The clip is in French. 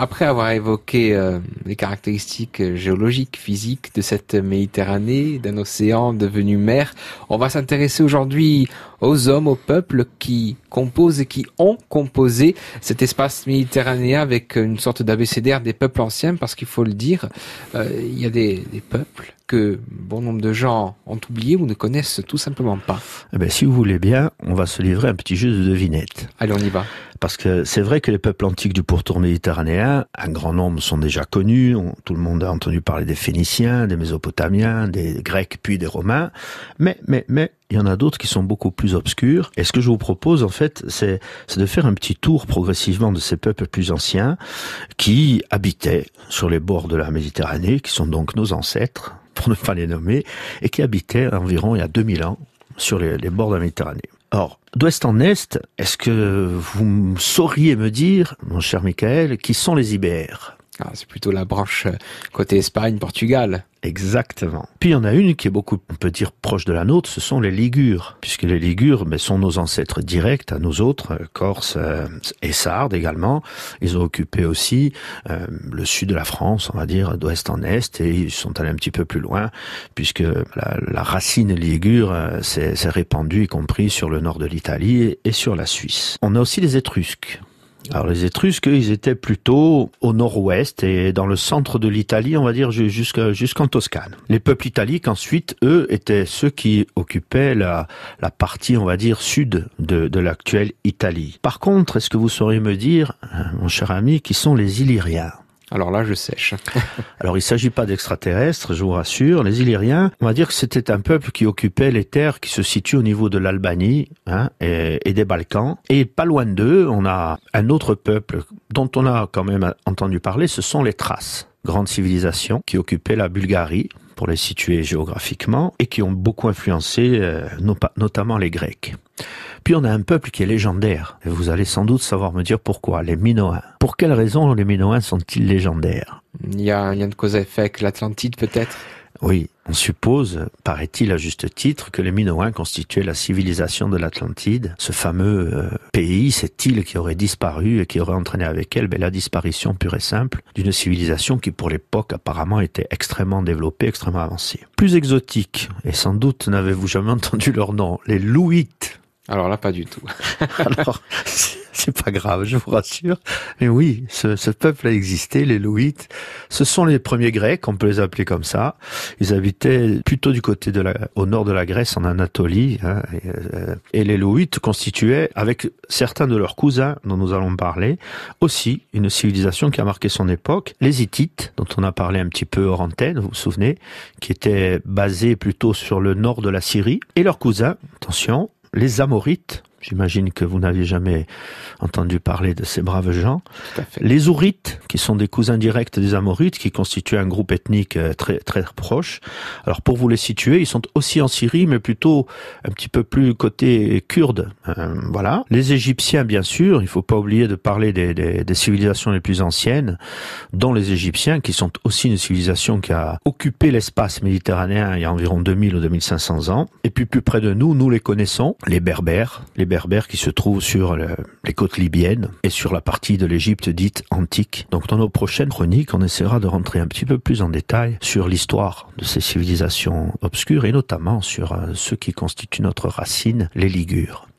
après avoir évoqué euh, les caractéristiques géologiques, physiques de cette Méditerranée, d'un océan devenu mer, on va s'intéresser aujourd'hui aux hommes, aux peuples qui composent et qui ont composé cet espace méditerranéen avec une sorte d'abécédaire des peuples anciens, parce qu'il faut le dire, euh, il y a des, peuples que bon nombre de gens ont oublié ou ne connaissent tout simplement pas. Eh bien, si vous voulez bien, on va se livrer un petit jeu de devinette. Allez, on y va. Parce que c'est vrai que les peuples antiques du pourtour méditerranéen, un grand nombre sont déjà connus. tout le monde a entendu parler des Phéniciens, des Mésopotamiens, des Grecs, puis des Romains. Mais, mais, mais, il y en a d'autres qui sont beaucoup plus obscurs. Et ce que je vous propose, en fait, c'est de faire un petit tour progressivement de ces peuples plus anciens qui habitaient sur les bords de la Méditerranée, qui sont donc nos ancêtres, pour ne pas les nommer, et qui habitaient environ il y a 2000 ans sur les, bords de la Méditerranée. Or, d'ouest en est, est-ce que vous sauriez me dire, mon cher Michael, qui sont les Ibères? Ah, C'est plutôt la branche euh, côté Espagne, Portugal. Exactement. Puis il y en a une qui est beaucoup, on peut dire, proche de la nôtre, ce sont les Ligures, puisque les Ligures mais, sont nos ancêtres directs à nous autres, euh, Corse euh, et Sardes également. Ils ont occupé aussi le sud de la France, on va dire, d'ouest en est, et ils sont allés un petit peu plus loin, puisque la racine ligure s'est répandue, y compris sur le nord de l'Italie et sur la Suisse. On a aussi les Étrusques. Alors les Étrusques, ils étaient plutôt au nord-ouest et dans le centre de l'Italie, on va dire jusqu'en Toscane. Les peuples italiques, ensuite, eux, étaient ceux qui occupaient la, partie, on va dire, sud de, l'actuelle Italie. Par contre, est-ce que vous sauriez me dire, mon cher ami, qui sont les Illyriens? Alors là, je sèche. Alors, il s'agit pas d'extraterrestres, je vous rassure. Les Illyriens, on va dire que c'était un peuple qui occupait les terres qui se situent au niveau de l'Albanie hein, et, des Balkans. Et pas loin d'eux, on a un autre peuple dont on a quand même entendu parler, ce sont les Thraces, grande civilisation qui occupait la Bulgarie pour les situer géographiquement et qui ont beaucoup influencé euh, notamment les Grecs. Puis on a un peuple qui est légendaire. Et vous allez sans doute savoir me dire pourquoi. Les Minoens. Pour quelles raisons les Minoens sont-ils légendaires? Il y a un lien de cause à effet avec l'Atlantide peut-être? Oui, on suppose, paraît-il à juste titre, que les Minoens constituaient la civilisation de l'Atlantide, ce fameux euh, pays, cette île qui aurait disparu et qui aurait entraîné avec elle ben, la disparition pure et simple d'une civilisation qui pour l'époque apparemment était extrêmement développée, extrêmement avancée. Plus exotique, et sans doute n'avez-vous jamais entendu leur nom, les Louites. Alors là, pas du tout. Alors, c'est pas grave, je vous rassure. Mais oui, ce, ce, peuple a existé, les Louites. Ce sont les premiers Grecs, on peut les appeler comme ça. Ils habitaient plutôt du côté de la, au nord de la Grèce, en Anatolie. Hein, et, euh, et, les Louites constituaient, avec certains de leurs cousins dont nous allons parler, aussi une civilisation qui a marqué son époque. Les Hittites, dont on a parlé un petit peu hors antenne, vous vous souvenez, qui étaient basés plutôt sur le nord de la Syrie. Et leurs cousins, attention, les Amorites, J'imagine que vous n'aviez jamais entendu parler de ces braves gens. Les Ourites, qui sont des cousins directs des Amorites, qui constituent un groupe ethnique euh, très très proche. Alors pour vous les situer, ils sont aussi en Syrie, mais plutôt un petit peu plus côté kurde. Euh, voilà. Les Égyptiens, bien sûr. Il faut pas oublier de parler des, des, des, civilisations les plus anciennes, dont les Égyptiens, qui sont aussi une civilisation qui a occupé l'espace méditerranéen il y a environ 2000 ou 2500 ans. Et puis plus près de nous, nous les connaissons, les Berbères, les qui se trouvent sur les côtes libyennes et sur la partie de l'Égypte dite antique. Donc dans nos prochaines chroniques, on essaiera de rentrer un petit peu plus en détail sur l'histoire de ces civilisations obscures et notamment sur euh, ce qui constitue notre racine, les Ligures.